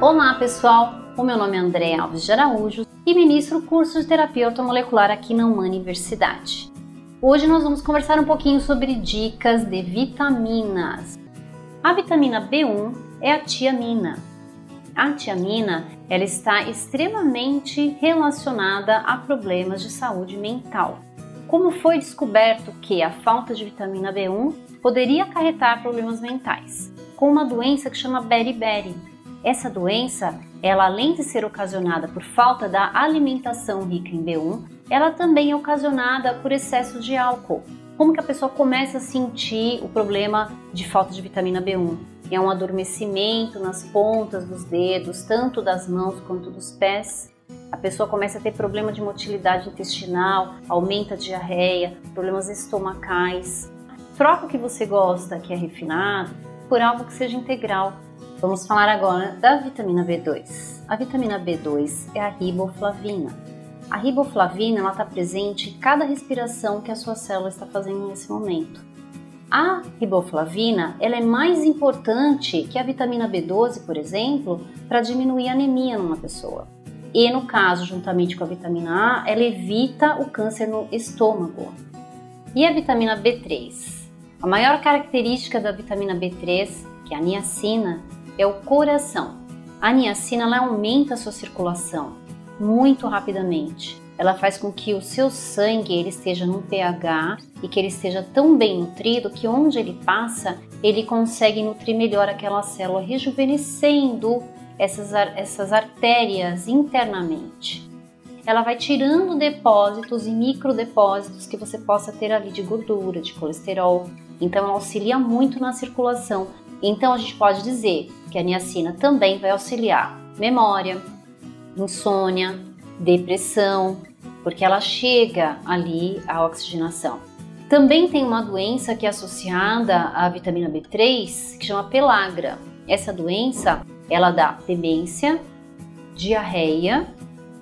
Olá pessoal, o meu nome é André Alves de Araújo e ministro curso de terapia ortomolecular aqui na Universidade. Hoje nós vamos conversar um pouquinho sobre dicas de vitaminas. A vitamina B1 é a tiamina. A tiamina ela está extremamente relacionada a problemas de saúde mental. Como foi descoberto que a falta de vitamina B1 poderia acarretar problemas mentais, com uma doença que chama beriberi. Essa doença, ela além de ser ocasionada por falta da alimentação rica em B1, ela também é ocasionada por excesso de álcool. Como que a pessoa começa a sentir o problema de falta de vitamina B1? É um adormecimento nas pontas dos dedos, tanto das mãos quanto dos pés. A pessoa começa a ter problema de motilidade intestinal, aumenta a diarreia, problemas estomacais, troca o que você gosta, que é refinado, por algo que seja integral. Vamos falar agora da vitamina B2. A vitamina B2 é a riboflavina. A riboflavina está presente em cada respiração que a sua célula está fazendo nesse momento. A riboflavina ela é mais importante que a vitamina B12, por exemplo, para diminuir a anemia numa pessoa. E no caso, juntamente com a vitamina A, ela evita o câncer no estômago. E a vitamina B3? A maior característica da vitamina B3, que é a niacina, é o coração. A niacina aumenta a sua circulação muito rapidamente. Ela faz com que o seu sangue ele esteja num pH e que ele esteja tão bem nutrido que onde ele passa, ele consegue nutrir melhor aquela célula, rejuvenescendo essas, essas artérias internamente ela vai tirando depósitos e microdepósitos que você possa ter ali de gordura, de colesterol. Então ela auxilia muito na circulação. Então a gente pode dizer que a niacina também vai auxiliar memória, insônia, depressão, porque ela chega ali à oxigenação. Também tem uma doença que é associada à vitamina B3, que chama pelagra. Essa doença, ela dá demência, diarreia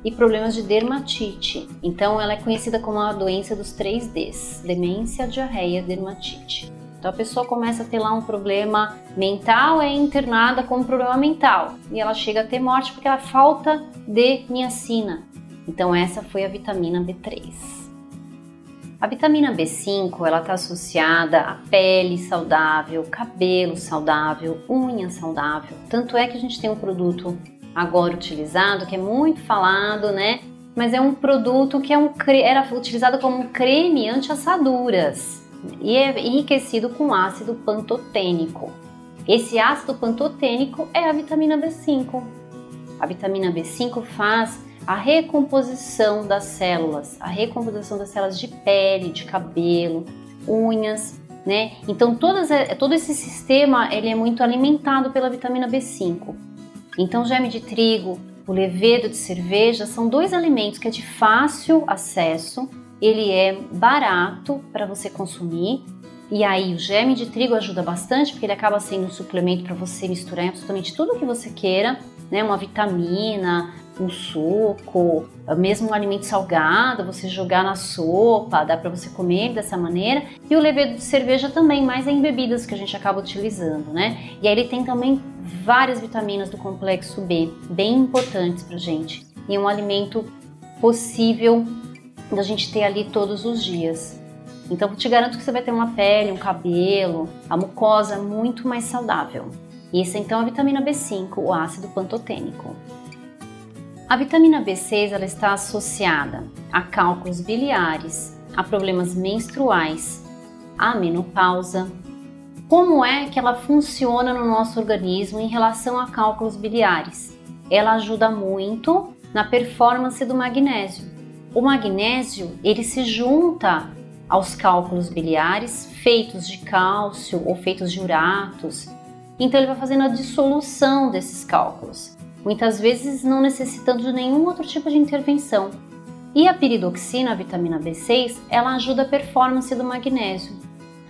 e problemas de dermatite. Então, ela é conhecida como a doença dos 3 Ds: demência, diarreia, dermatite. Então, a pessoa começa a ter lá um problema mental, é internada com um problema mental e ela chega a ter morte porque ela falta de niacina. Então, essa foi a vitamina B3. A vitamina B5 ela está associada à pele saudável, cabelo saudável, unha saudável. Tanto é que a gente tem um produto agora utilizado, que é muito falado, né? Mas é um produto que é um, era utilizado como um creme anti-assaduras e é enriquecido com ácido pantotênico. Esse ácido pantotênico é a vitamina B5. A vitamina B5 faz a recomposição das células, a recomposição das células de pele, de cabelo, unhas, né? Então todas, todo esse sistema ele é muito alimentado pela vitamina B5. Então, geme de trigo, o levedo de cerveja são dois alimentos que é de fácil acesso, ele é barato para você consumir. E aí, o geme de trigo ajuda bastante porque ele acaba sendo um suplemento para você misturar em absolutamente tudo que você queira, né? Uma vitamina, um suco, mesmo um alimento salgado, você jogar na sopa, dá para você comer dessa maneira. E o levedo de cerveja também, mais em bebidas que a gente acaba utilizando, né? E aí ele tem também várias vitaminas do complexo B, bem importantes pra gente. E um alimento possível da gente ter ali todos os dias. Então, te garanto que você vai ter uma pele, um cabelo, a mucosa muito mais saudável. Isso então é a vitamina B5, o ácido pantotênico. A vitamina B6 ela está associada a cálculos biliares, a problemas menstruais, a menopausa. Como é que ela funciona no nosso organismo em relação a cálculos biliares? Ela ajuda muito na performance do magnésio. O magnésio ele se junta aos cálculos biliares feitos de cálcio ou feitos de uratos. Então ele vai fazendo a dissolução desses cálculos muitas vezes não necessitando de nenhum outro tipo de intervenção. E a piridoxina, a vitamina B6, ela ajuda a performance do magnésio.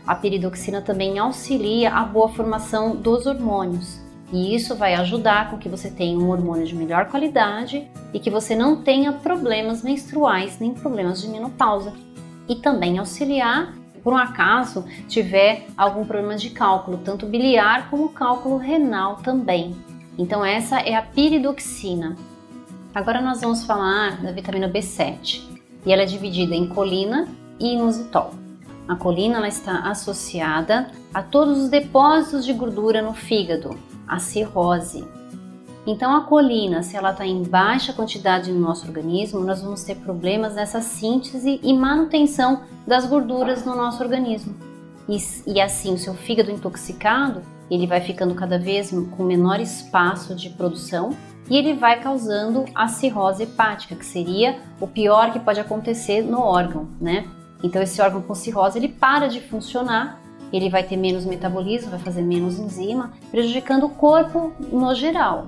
A piridoxina também auxilia a boa formação dos hormônios. E isso vai ajudar com que você tenha um hormônio de melhor qualidade e que você não tenha problemas menstruais nem problemas de menopausa. E também auxiliar, por um acaso, tiver algum problema de cálculo, tanto biliar como cálculo renal também. Então essa é a piridoxina. Agora nós vamos falar da vitamina B7 e ela é dividida em colina e inositol. A colina ela está associada a todos os depósitos de gordura no fígado, a cirrose. Então a colina, se ela está em baixa quantidade no nosso organismo, nós vamos ter problemas nessa síntese e manutenção das gorduras no nosso organismo. E, e assim, o seu fígado intoxicado, ele vai ficando cada vez com menor espaço de produção e ele vai causando a cirrose hepática, que seria o pior que pode acontecer no órgão, né? Então esse órgão com cirrose ele para de funcionar, ele vai ter menos metabolismo, vai fazer menos enzima, prejudicando o corpo no geral.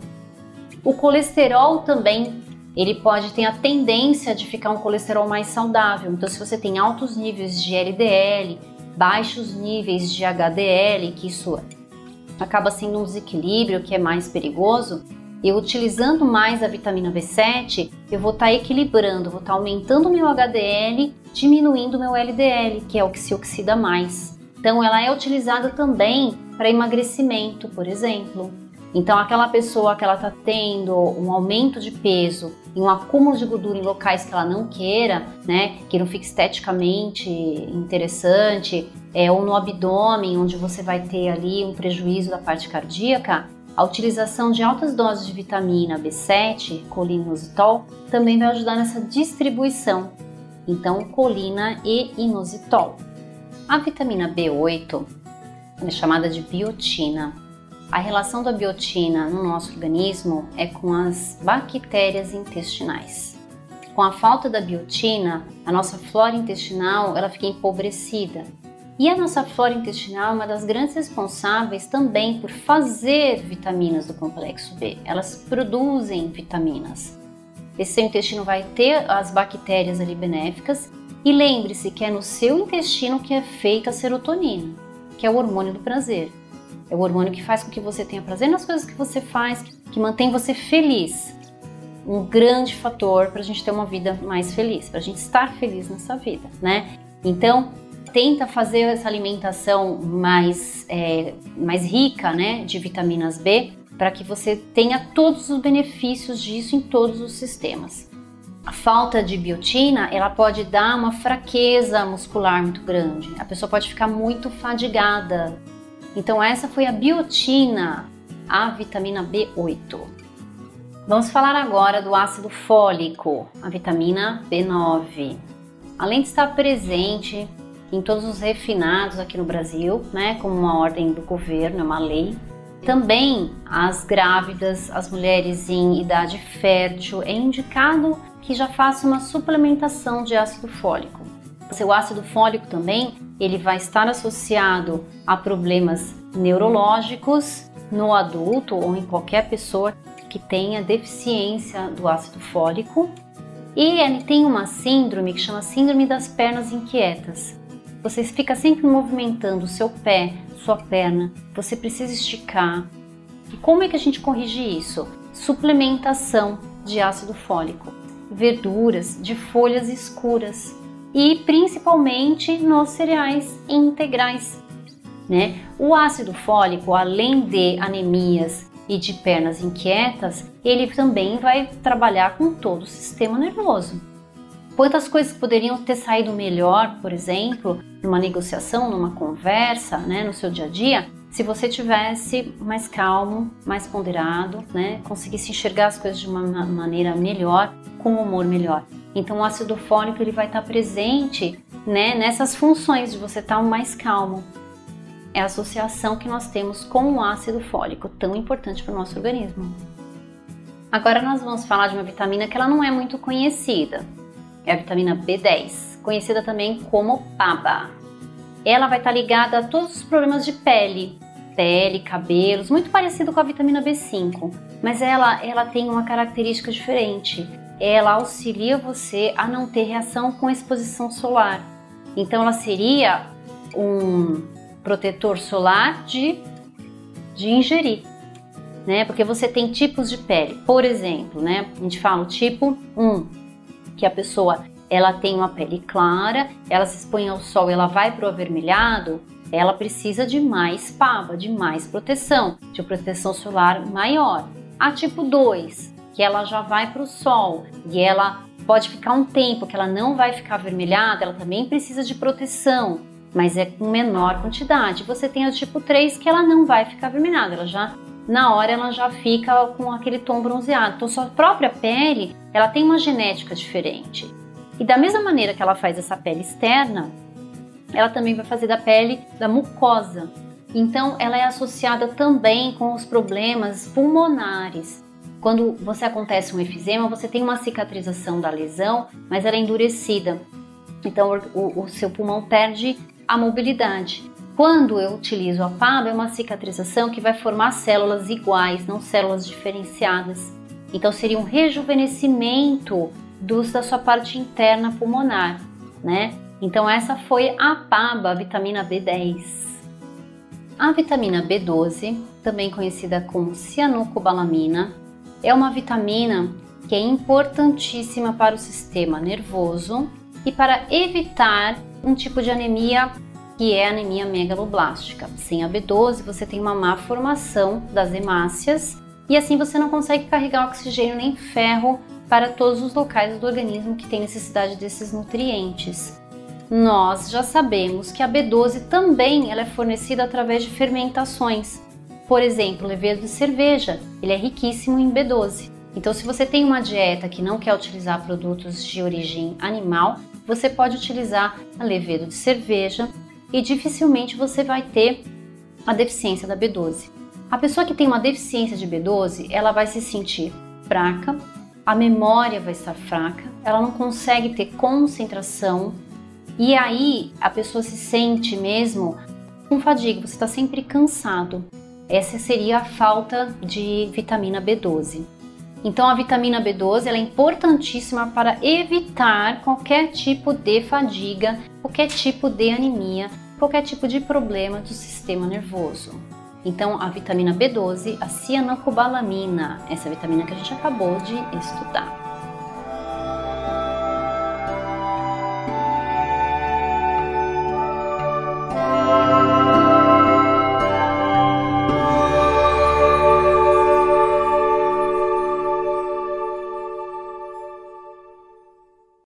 O colesterol também ele pode ter a tendência de ficar um colesterol mais saudável. Então, se você tem altos níveis de LDL, baixos níveis de HDL, que isso acaba sendo um desequilíbrio que é mais perigoso, eu utilizando mais a vitamina B7, eu vou estar tá equilibrando, vou estar tá aumentando o meu HDL, diminuindo o meu LDL, que é o que se oxida mais. Então ela é utilizada também para emagrecimento, por exemplo. Então aquela pessoa que ela está tendo um aumento de peso e um acúmulo de gordura em locais que ela não queira, né, que não fique esteticamente interessante, é, ou no abdômen, onde você vai ter ali um prejuízo da parte cardíaca, a utilização de altas doses de vitamina B7, colinositol, também vai ajudar nessa distribuição. Então, colina e inositol. A vitamina B8 é chamada de biotina. A relação da biotina no nosso organismo é com as bactérias intestinais. Com a falta da biotina, a nossa flora intestinal ela fica empobrecida e a nossa flora intestinal é uma das grandes responsáveis também por fazer vitaminas do complexo B. Elas produzem vitaminas. Esse seu intestino vai ter as bactérias ali benéficas e lembre-se que é no seu intestino que é feita a serotonina, que é o hormônio do prazer. É o hormônio que faz com que você tenha prazer nas coisas que você faz, que mantém você feliz. Um grande fator para a gente ter uma vida mais feliz, para a gente estar feliz nessa vida, né? Então, tenta fazer essa alimentação mais, é, mais rica né, de vitaminas B para que você tenha todos os benefícios disso em todos os sistemas. A falta de biotina, ela pode dar uma fraqueza muscular muito grande. A pessoa pode ficar muito fadigada. Então essa foi a biotina, a vitamina B8. Vamos falar agora do ácido fólico, a vitamina B9. Além de estar presente em todos os refinados aqui no Brasil, né, como uma ordem do governo, é uma lei. Também as grávidas, as mulheres em idade fértil, é indicado que já faça uma suplementação de ácido fólico. Seu ácido fólico também, ele vai estar associado a problemas neurológicos no adulto ou em qualquer pessoa que tenha deficiência do ácido fólico. E ele tem uma síndrome que chama síndrome das pernas inquietas, você fica sempre movimentando o seu pé, sua perna, você precisa esticar. E como é que a gente corrige isso? Suplementação de ácido fólico, verduras de folhas escuras e principalmente nos cereais integrais. Né? O ácido fólico, além de anemias e de pernas inquietas, ele também vai trabalhar com todo o sistema nervoso. Quantas coisas poderiam ter saído melhor, por exemplo, numa negociação, numa conversa, né, no seu dia a dia, se você tivesse mais calmo, mais ponderado, né, conseguisse enxergar as coisas de uma maneira melhor, com um humor melhor. Então o ácido fólico ele vai estar presente, né, nessas funções de você estar mais calmo. É a associação que nós temos com o ácido fólico, tão importante para o nosso organismo. Agora nós vamos falar de uma vitamina que ela não é muito conhecida, é a vitamina B10, conhecida também como PABA. Ela vai estar ligada a todos os problemas de pele, pele, cabelos, muito parecido com a vitamina B5, mas ela, ela tem uma característica diferente. Ela auxilia você a não ter reação com exposição solar. Então ela seria um protetor solar de, de ingerir, né? Porque você tem tipos de pele. Por exemplo, né? A gente fala o tipo 1, que a pessoa ela tem uma pele clara, ela se expõe ao sol, ela vai para o avermelhado, ela precisa de mais pava, de mais proteção, de proteção solar maior. A tipo 2, que ela já vai para o sol e ela pode ficar um tempo que ela não vai ficar avermelhada, ela também precisa de proteção, mas é com menor quantidade. Você tem a tipo 3 que ela não vai ficar avermelhada, ela já na hora ela já fica com aquele tom bronzeado. Então sua própria pele, ela tem uma genética diferente. E da mesma maneira que ela faz essa pele externa, ela também vai fazer da pele da mucosa. Então ela é associada também com os problemas pulmonares. Quando você acontece um efizema, você tem uma cicatrização da lesão, mas ela é endurecida. Então o, o seu pulmão perde a mobilidade. Quando eu utilizo a PABA, é uma cicatrização que vai formar células iguais, não células diferenciadas. Então seria um rejuvenescimento dos, da sua parte interna pulmonar, né? Então essa foi a PABA, a vitamina B10. A vitamina B12, também conhecida como cianocobalamina, é uma vitamina que é importantíssima para o sistema nervoso e para evitar um tipo de anemia que é anemia megaloblástica. Sem a B12, você tem uma má formação das hemácias e assim você não consegue carregar oxigênio nem ferro para todos os locais do organismo que tem necessidade desses nutrientes. Nós já sabemos que a B12 também ela é fornecida através de fermentações. Por exemplo, o levedo de cerveja, ele é riquíssimo em B12. Então, se você tem uma dieta que não quer utilizar produtos de origem animal, você pode utilizar a levedo de cerveja e dificilmente você vai ter a deficiência da B12. A pessoa que tem uma deficiência de B12, ela vai se sentir fraca, a memória vai estar fraca, ela não consegue ter concentração e aí a pessoa se sente mesmo com fadiga, você está sempre cansado. Essa seria a falta de vitamina B12. Então a vitamina B12 é importantíssima para evitar qualquer tipo de fadiga, qualquer tipo de anemia, qualquer tipo de problema do sistema nervoso. Então a vitamina B12, a cianocobalamina, essa vitamina que a gente acabou de estudar.